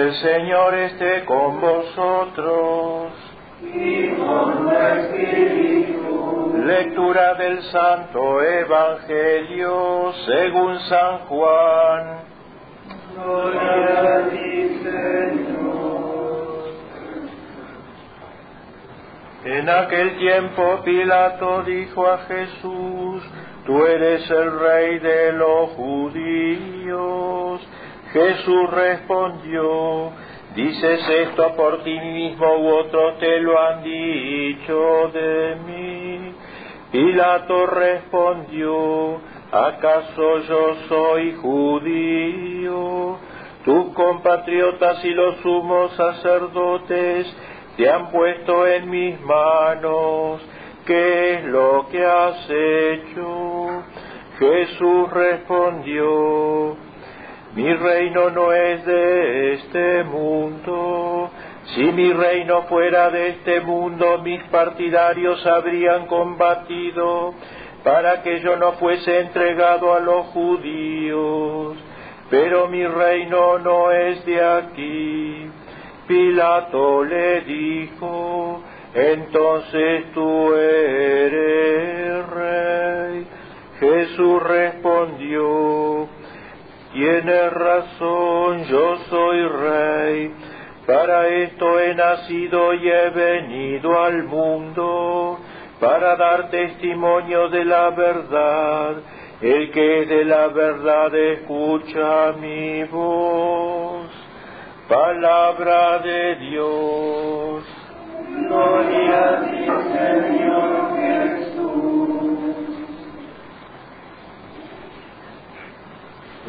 El Señor esté con vosotros. Y con tu espíritu. Lectura del Santo Evangelio según San Juan. Gloria a ti, Señor. En aquel tiempo Pilato dijo a Jesús, Tú eres el rey de los judíos. Jesús respondió, ¿dices esto por ti mismo u otros te lo han dicho de mí? Pilato respondió, ¿acaso yo soy judío? Tus compatriotas y los sumos sacerdotes te han puesto en mis manos. ¿Qué es lo que has hecho? Jesús respondió, mi reino no es de este mundo. Si mi reino fuera de este mundo, mis partidarios habrían combatido para que yo no fuese entregado a los judíos. Pero mi reino no es de aquí. Pilato le dijo, entonces tú eres rey. Jesús respondió, Tienes razón, yo soy rey. Para esto he nacido y he venido al mundo, para dar testimonio de la verdad. El que es de la verdad escucha mi voz. Palabra de Dios. Gloria a ti, Señor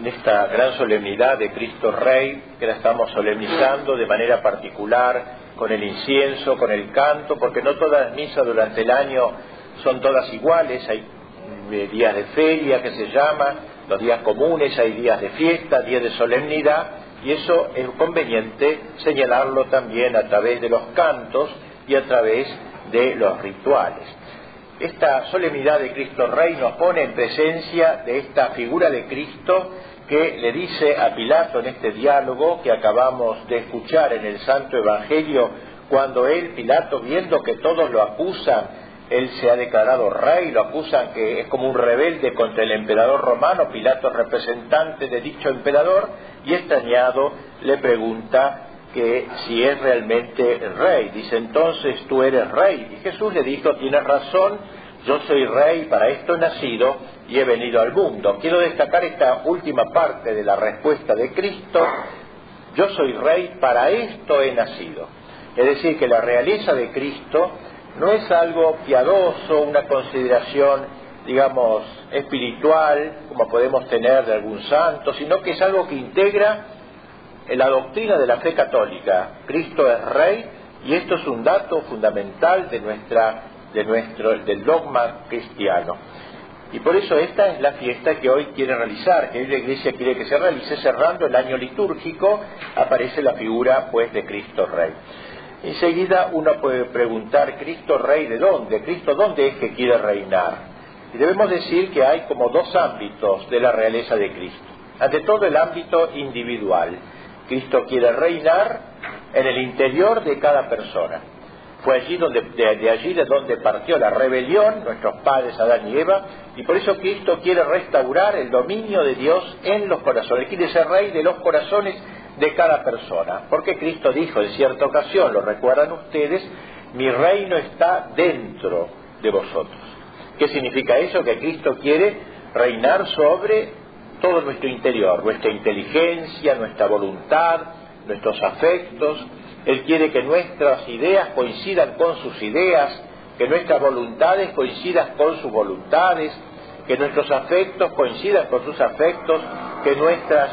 en esta gran solemnidad de Cristo Rey, que la estamos solemnizando de manera particular con el incienso, con el canto, porque no todas las misas durante el año son todas iguales, hay eh, días de feria que se llama, los días comunes, hay días de fiesta, días de solemnidad, y eso es conveniente señalarlo también a través de los cantos y a través de los rituales. Esta solemnidad de Cristo Rey nos pone en presencia de esta figura de Cristo que le dice a Pilato en este diálogo que acabamos de escuchar en el Santo Evangelio, cuando él, Pilato, viendo que todos lo acusan, él se ha declarado rey, lo acusan que es como un rebelde contra el emperador romano, Pilato es representante de dicho emperador, y extrañado le pregunta que si es realmente rey. Dice, entonces tú eres rey. Y Jesús le dijo, tienes razón, yo soy rey, para esto he nacido y he venido al mundo. Quiero destacar esta última parte de la respuesta de Cristo, yo soy rey, para esto he nacido. Es decir, que la realeza de Cristo no es algo piadoso, una consideración, digamos, espiritual, como podemos tener de algún santo, sino que es algo que integra en la doctrina de la fe católica. Cristo es rey y esto es un dato fundamental de nuestra, de nuestro, del dogma cristiano. Y por eso esta es la fiesta que hoy quiere realizar, que hoy la Iglesia quiere que se realice cerrando el año litúrgico, aparece la figura pues de Cristo Rey. Enseguida uno puede preguntar, ¿Cristo Rey de dónde? ¿Cristo dónde es que quiere reinar? Y debemos decir que hay como dos ámbitos de la realeza de Cristo. Ante todo el ámbito individual. Cristo quiere reinar en el interior de cada persona. Fue allí de, de, allí de donde partió la rebelión, nuestros padres Adán y Eva, y por eso Cristo quiere restaurar el dominio de Dios en los corazones, quiere ser rey de los corazones de cada persona. Porque Cristo dijo en cierta ocasión, lo recuerdan ustedes, mi reino está dentro de vosotros. ¿Qué significa eso? Que Cristo quiere reinar sobre todo nuestro interior, nuestra inteligencia, nuestra voluntad, nuestros afectos. Él quiere que nuestras ideas coincidan con sus ideas, que nuestras voluntades coincidan con sus voluntades, que nuestros afectos coincidan con sus afectos, que nuestras,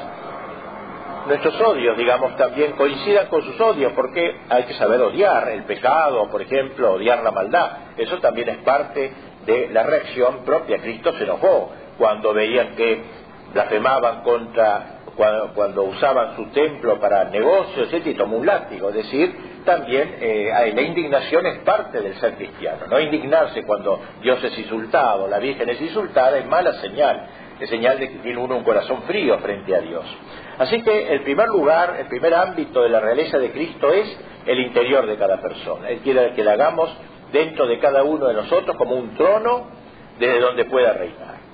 nuestros odios, digamos, también coincidan con sus odios, porque hay que saber odiar el pecado, por ejemplo, odiar la maldad. Eso también es parte de la reacción propia. Cristo se enojó cuando veían que blasfemaban contra cuando, cuando, usaban su templo para negocios, etc., y tomó un látigo. Es decir, también eh, la indignación es parte del ser cristiano. No indignarse cuando Dios es insultado, la Virgen es insultada, es mala señal. es señal de que tiene uno un corazón frío frente a Dios. Así que el primer lugar, el primer ámbito de la realeza de Cristo es el interior de cada persona. Él quiere que la hagamos dentro de cada uno de nosotros como un trono desde donde pueda reinar.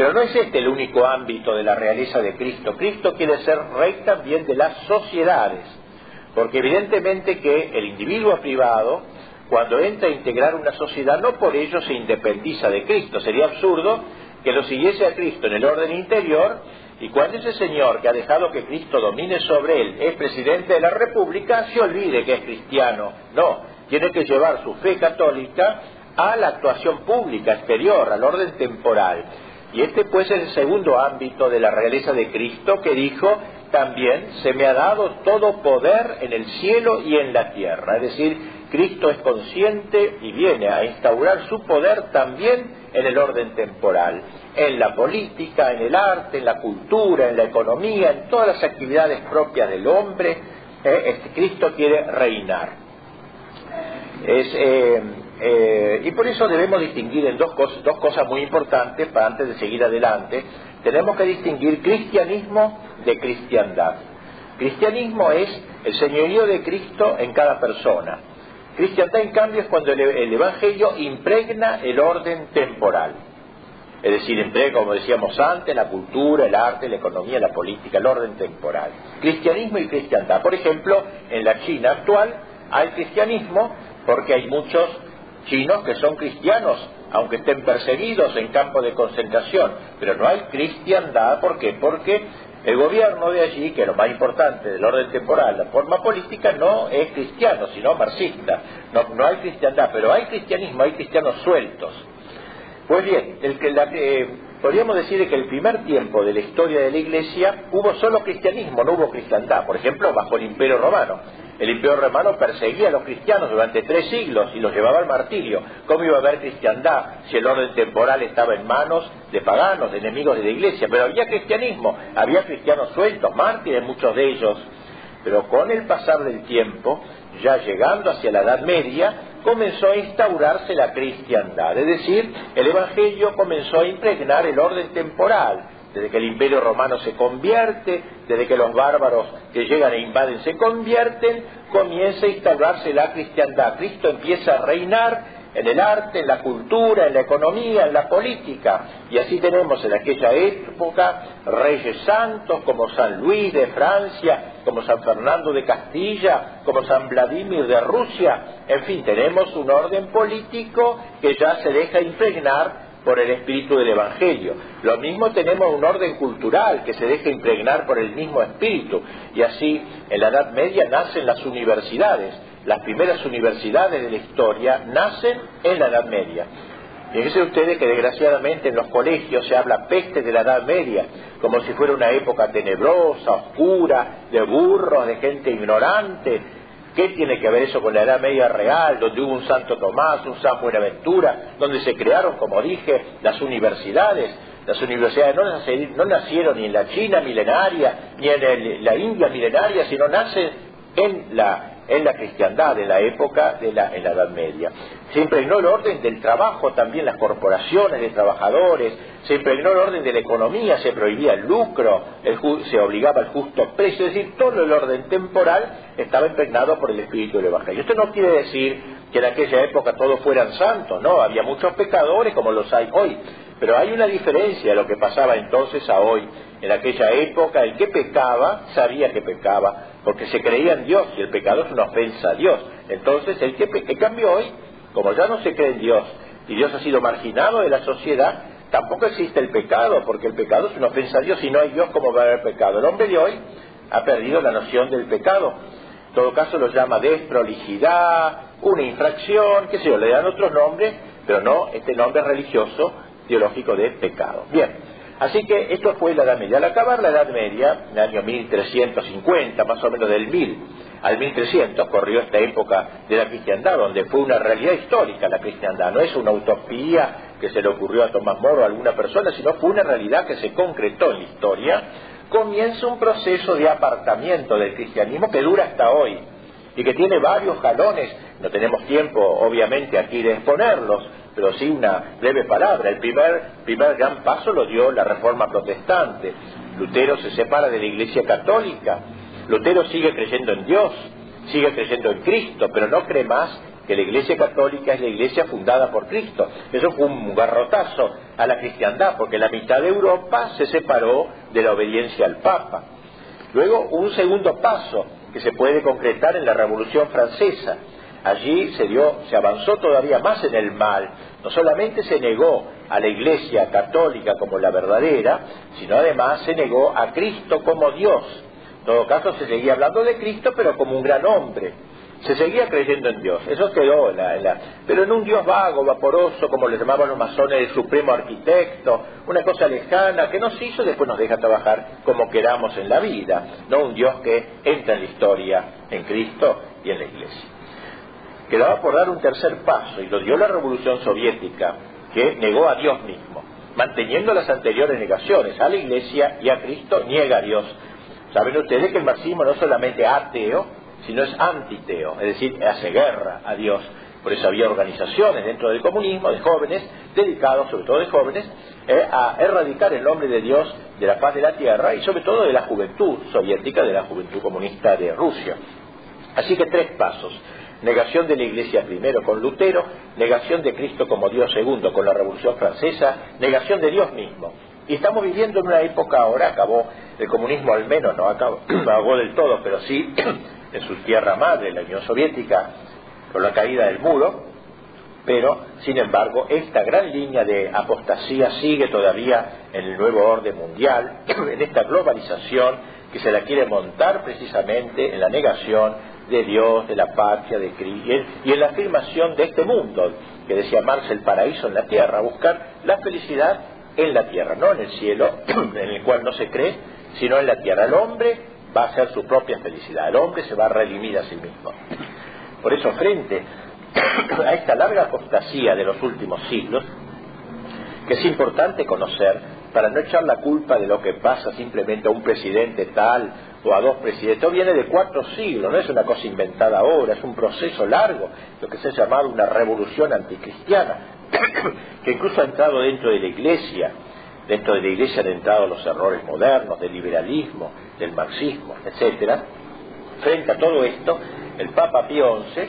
Pero no es este el único ámbito de la realeza de Cristo. Cristo quiere ser rey también de las sociedades, porque evidentemente que el individuo privado, cuando entra a integrar una sociedad, no por ello se independiza de Cristo. Sería absurdo que lo siguiese a Cristo en el orden interior y cuando ese señor que ha dejado que Cristo domine sobre él es presidente de la República, se olvide que es cristiano. No, tiene que llevar su fe católica a la actuación pública exterior, al orden temporal. Y este pues es el segundo ámbito de la realeza de Cristo que dijo, también se me ha dado todo poder en el cielo y en la tierra. Es decir, Cristo es consciente y viene a instaurar su poder también en el orden temporal, en la política, en el arte, en la cultura, en la economía, en todas las actividades propias del hombre. Eh, este Cristo quiere reinar. Eh, eh, y por eso debemos distinguir en dos, cosas, dos cosas muy importantes para antes de seguir adelante. Tenemos que distinguir cristianismo de cristiandad. Cristianismo es el señorío de Cristo en cada persona. Cristiandad, en cambio, es cuando el, el Evangelio impregna el orden temporal. Es decir, impregna, como decíamos antes, la cultura, el arte, la economía, la política, el orden temporal. Cristianismo y cristiandad. Por ejemplo, en la China actual hay cristianismo porque hay muchos chinos que son cristianos, aunque estén perseguidos en campos de concentración, pero no hay cristiandad, ¿por qué? Porque el gobierno de allí, que es lo más importante del orden temporal, la forma política no es cristiano, sino marxista. No, no hay cristiandad, pero hay cristianismo, hay cristianos sueltos. Pues bien, el que la, eh, podríamos decir que el primer tiempo de la historia de la Iglesia hubo solo cristianismo, no hubo cristiandad. Por ejemplo, bajo el Imperio Romano. El Imperio Romano perseguía a los cristianos durante tres siglos y los llevaba al martirio. ¿Cómo iba a haber cristiandad si el orden temporal estaba en manos de paganos, de enemigos de la Iglesia? Pero había cristianismo, había cristianos sueltos, mártires muchos de ellos. Pero con el pasar del tiempo, ya llegando hacia la Edad Media, comenzó a instaurarse la cristiandad, es decir, el Evangelio comenzó a impregnar el orden temporal, desde que el imperio romano se convierte, desde que los bárbaros que llegan e invaden se convierten, comienza a instaurarse la cristiandad. Cristo empieza a reinar en el arte, en la cultura, en la economía, en la política. Y así tenemos en aquella época reyes santos como San Luis de Francia, como San Fernando de Castilla, como San Vladimir de Rusia. En fin, tenemos un orden político que ya se deja impregnar por el espíritu del Evangelio. Lo mismo tenemos un orden cultural que se deja impregnar por el mismo espíritu. Y así, en la Edad Media nacen las universidades. Las primeras universidades de la historia nacen en la Edad Media. Fíjense ustedes que desgraciadamente en los colegios se habla peste de la Edad Media, como si fuera una época tenebrosa, oscura, de burros, de gente ignorante, ¿Qué tiene que ver eso con la Edad Media real, donde hubo un Santo Tomás, un San Buenaventura, donde se crearon, como dije, las universidades? Las universidades no, nacieron ni en la China milenaria, ni en la India milenaria, sino nacen en la en la cristiandad, en la época de la, en la Edad Media. Se impregnó el orden del trabajo, también las corporaciones de trabajadores, se impregnó el orden de la economía, se prohibía el lucro, se obligaba al justo precio, es decir, todo el orden temporal estaba impregnado por el espíritu del Evangelio. Esto no quiere decir que en aquella época todos fueran santos, no, había muchos pecadores como los hay hoy, pero hay una diferencia de lo que pasaba entonces a hoy. En aquella época el que pecaba sabía que pecaba, porque se creía en Dios y el pecado es una ofensa a Dios. Entonces el que en cambio hoy, como ya no se cree en Dios y Dios ha sido marginado de la sociedad, tampoco existe el pecado, porque el pecado es una ofensa a Dios y no hay Dios como va a haber pecado. El hombre de hoy ha perdido la noción del pecado. En todo caso lo llama desprolijidad, una infracción, qué sé yo, le dan otros nombres, pero no este nombre religioso teológico de pecado. Bien, así que esto fue la Edad Media. Al acabar la Edad Media, en el año 1350, más o menos del 1000 al 1300, corrió esta época de la cristiandad, donde fue una realidad histórica la cristiandad. No es una utopía que se le ocurrió a Tomás Moro o a alguna persona, sino fue una realidad que se concretó en la historia. Comienza un proceso de apartamiento del cristianismo que dura hasta hoy y que tiene varios jalones. No tenemos tiempo, obviamente, aquí de exponerlos, pero sí una breve palabra. El primer, primer gran paso lo dio la Reforma Protestante. Lutero se separa de la Iglesia Católica. Lutero sigue creyendo en Dios, sigue creyendo en Cristo, pero no cree más que la Iglesia Católica es la Iglesia fundada por Cristo. Eso fue un garrotazo a la cristiandad, porque la mitad de Europa se separó de la obediencia al Papa. Luego, un segundo paso que se puede concretar en la Revolución Francesa. Allí se dio, se avanzó todavía más en el mal. No solamente se negó a la Iglesia católica como la verdadera, sino además se negó a Cristo como Dios. En todo caso se seguía hablando de Cristo, pero como un gran hombre, se seguía creyendo en Dios, eso quedó, la, pero en un Dios vago, vaporoso, como le llamaban los masones, el supremo arquitecto, una cosa lejana que nos hizo después nos deja trabajar como queramos en la vida, no un Dios que entra en la historia, en Cristo y en la Iglesia. Quedaba por dar un tercer paso y lo dio la Revolución Soviética, que negó a Dios mismo, manteniendo las anteriores negaciones a la Iglesia y a Cristo, niega a Dios. Saben ustedes que el marxismo no es solamente ateo, sino es antiteo, es decir, hace guerra a Dios. Por eso había organizaciones dentro del comunismo de jóvenes, dedicados, sobre todo de jóvenes, eh, a erradicar el nombre de Dios de la paz de la tierra y sobre todo de la juventud soviética, de la juventud comunista de Rusia. Así que tres pasos. Negación de la Iglesia primero con Lutero, negación de Cristo como Dios segundo con la Revolución Francesa, negación de Dios mismo. Y estamos viviendo en una época ahora, acabó el comunismo al menos, no acabó, no acabó del todo, pero sí en su tierra madre, la Unión Soviética, con la caída del muro, pero, sin embargo, esta gran línea de apostasía sigue todavía en el nuevo orden mundial, en esta globalización que se la quiere montar precisamente en la negación de Dios, de la patria, de Cristo, y en la afirmación de este mundo, que decía Marx, el paraíso en la tierra, buscar la felicidad en la tierra, no en el cielo, en el cual no se cree, sino en la tierra. El hombre va a ser su propia felicidad. El hombre se va a redimir a sí mismo. Por eso, frente a esta larga apostasía de los últimos siglos, que es importante conocer para no echar la culpa de lo que pasa simplemente a un presidente tal o a dos presidentes. viene de cuatro siglos, no es una cosa inventada ahora, es un proceso largo, lo que se ha llamado una revolución anticristiana, que incluso ha entrado dentro de la iglesia Dentro de la Iglesia han entrado los errores modernos del liberalismo, del marxismo, etcétera. Frente a todo esto, el Papa Pío XI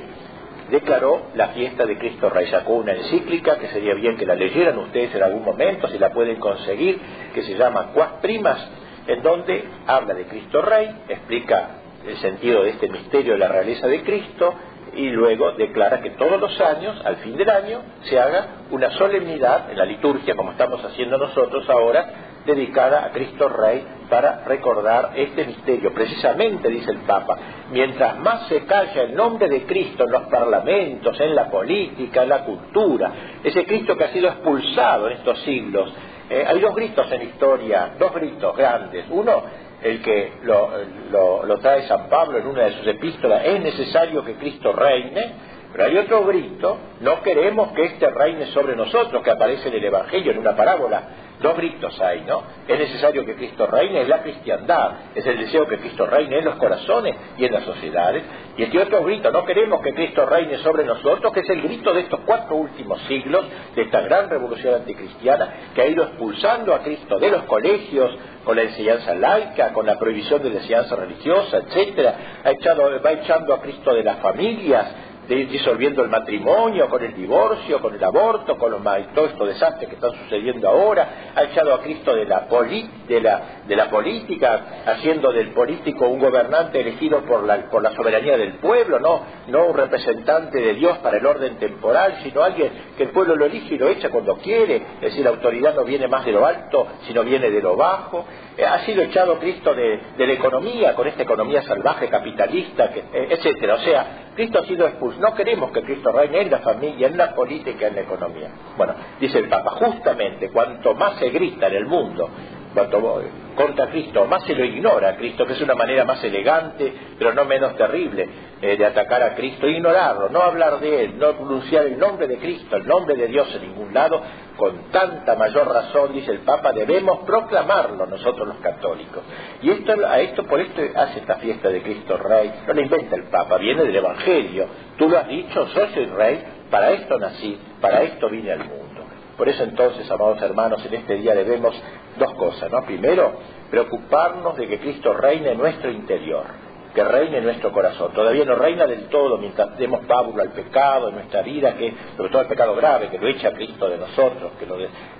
declaró la fiesta de Cristo Rey. Sacó una encíclica que sería bien que la leyeran ustedes en algún momento, si la pueden conseguir, que se llama Cuas Primas, en donde habla de Cristo Rey, explica el sentido de este misterio de la realeza de Cristo, y luego declara que todos los años, al fin del año, se haga una solemnidad en la liturgia, como estamos haciendo nosotros ahora, dedicada a Cristo Rey para recordar este misterio. Precisamente, dice el Papa, mientras más se calla el nombre de Cristo en los parlamentos, en la política, en la cultura, ese Cristo que ha sido expulsado en estos siglos, eh, hay dos gritos en historia, dos gritos grandes. Uno el que lo, lo, trae San Pablo en una de sus epístolas, es necesario que Cristo reine, pero hay otro grito, no queremos que este reine sobre nosotros, que aparece en el Evangelio, en una parábola. Dos gritos hay, ¿no? Es necesario que Cristo reine, es la cristiandad, es el deseo que Cristo reine en los corazones y en las sociedades. Y este otro grito, no queremos que Cristo reine sobre nosotros, que es el grito de estos cuatro últimos siglos, de esta gran revolución anticristiana, que ha ido expulsando a Cristo de los colegios, con la enseñanza laica, con la prohibición de la enseñanza religiosa, etcétera, ha echado, va echando a Cristo de las familias, disolviendo el matrimonio, con el divorcio, con el aborto, con los, todo estos desastres que están sucediendo ahora, ha echado a Cristo de la, de la, de la política, haciendo del político un gobernante elegido por la, por la soberanía del pueblo, no, no un representante de Dios para el orden temporal, sino alguien que el pueblo lo elige y lo echa cuando quiere, es decir, la autoridad no viene más de lo alto, sino viene de lo bajo, eh, ha sido echado Cristo de, la economía, con esta economía salvaje, capitalista, que, eh, etcétera. O sea, Cristo ha sido expulsado. No queremos que Cristo reine en la familia, en la política, en la economía. Bueno, dice el Papa, justamente cuanto más se grita en el mundo cuanto contra Cristo, más se lo ignora a Cristo, que es una manera más elegante, pero no menos terrible, eh, de atacar a Cristo, ignorarlo, no hablar de Él, no pronunciar el nombre de Cristo, el nombre de Dios en ningún lado, con tanta mayor razón, dice el Papa, debemos proclamarlo nosotros los católicos. Y esto, a esto, por esto hace esta fiesta de Cristo Rey, no lo inventa el Papa, viene del Evangelio, tú lo has dicho, soy Rey, para esto nací, Para esto vine al mundo. Por eso entonces, amados hermanos, en este día debemos dos cosas, ¿no? Primero, preocuparnos de que Cristo reine en nuestro interior que reine en nuestro corazón. Todavía no reina del todo mientras demos pábulo al pecado en nuestra vida, que sobre todo el pecado grave, que lo echa a Cristo de nosotros, que lo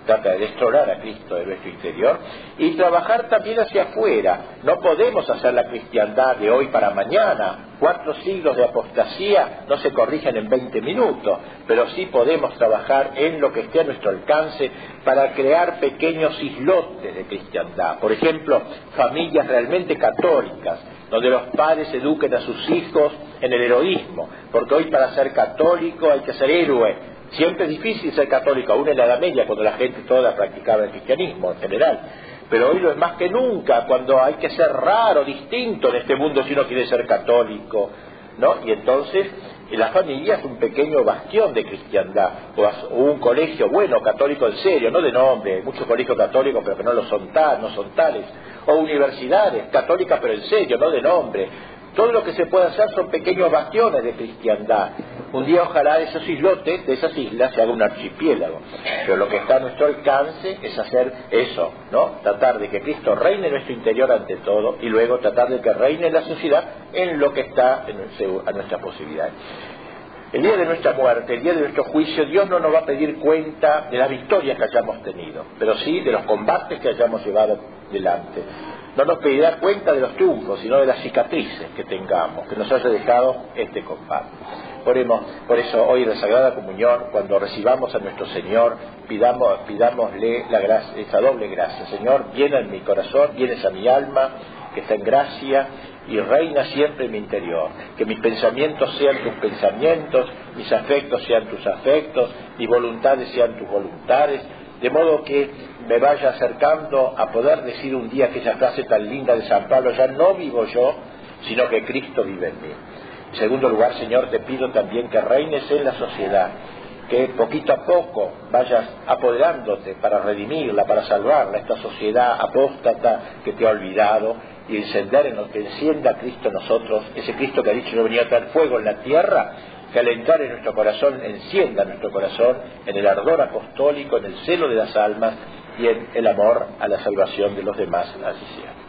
trata de destronar a Cristo de nuestro interior, y trabajar también hacia afuera. No podemos hacer la cristiandad de hoy para mañana. Cuatro siglos de apostasía no se corrigen en 20 minutos, pero sí podemos trabajar en lo que esté a nuestro alcance para crear pequeños islotes de cristiandad. Por ejemplo, familias realmente católicas donde los padres eduquen a sus hijos en el heroísmo, porque hoy para ser católico hay que ser héroe. Siempre es difícil ser católico, aún en la Edad Media, cuando la gente toda practicaba el cristianismo en general. Pero hoy lo es más que nunca, cuando hay que ser raro, distinto en este mundo si uno quiere ser católico, ¿no? Y entonces la familia es un pequeño bastión de cristiandad, o un colegio bueno, católico en serio, no de nombre, muchos colegios católicos pero que no lo son tal, no son tales, o universidades católicas pero en serio, no de nombre. Todo lo que se puede hacer son pequeños bastiones de cristiandad. Un día ojalá de esos islotes, de esas islas, se haga un archipiélago. Pero lo que está a nuestro alcance es hacer eso, ¿no? Tratar de que Cristo reine en nuestro interior ante todo y luego tratar de que reine en la sociedad en lo que está a nuestra posibilidad. El día de nuestra muerte, el día de nuestro juicio, Dios no nos va a pedir cuenta de las victorias que hayamos tenido, pero sí de los combates que hayamos llevado delante. No nos pedirá cuenta de los triunfos, sino de las cicatrices que tengamos, que nos haya dejado este combate. Oremos, por eso hoy en la Sagrada Comunión, cuando recibamos a nuestro Señor, pidamos, pidámosle la gracia, esa doble gracia. Señor, viene en mi corazón, vienes a mi alma, que está en gracia, y reina siempre en mi interior. Que mis pensamientos sean tus pensamientos, mis afectos sean tus afectos, mis voluntades sean tus voluntades, de modo que me vaya acercando a poder decir un día aquella frase tan linda de San Pablo, ya no vivo yo, sino que Cristo vive en mí. En segundo lugar, Señor, te pido también que reines en la sociedad, que poquito a poco vayas apoderándote para redimirla, para salvarla, esta sociedad apóstata que te ha olvidado, y encender en lo que encienda Cristo en nosotros, ese Cristo que ha dicho no venía a traer fuego en la tierra, que al en nuestro corazón encienda nuestro corazón en el ardor apostólico, en el celo de las almas y en el amor a la salvación de los demás. Así sea.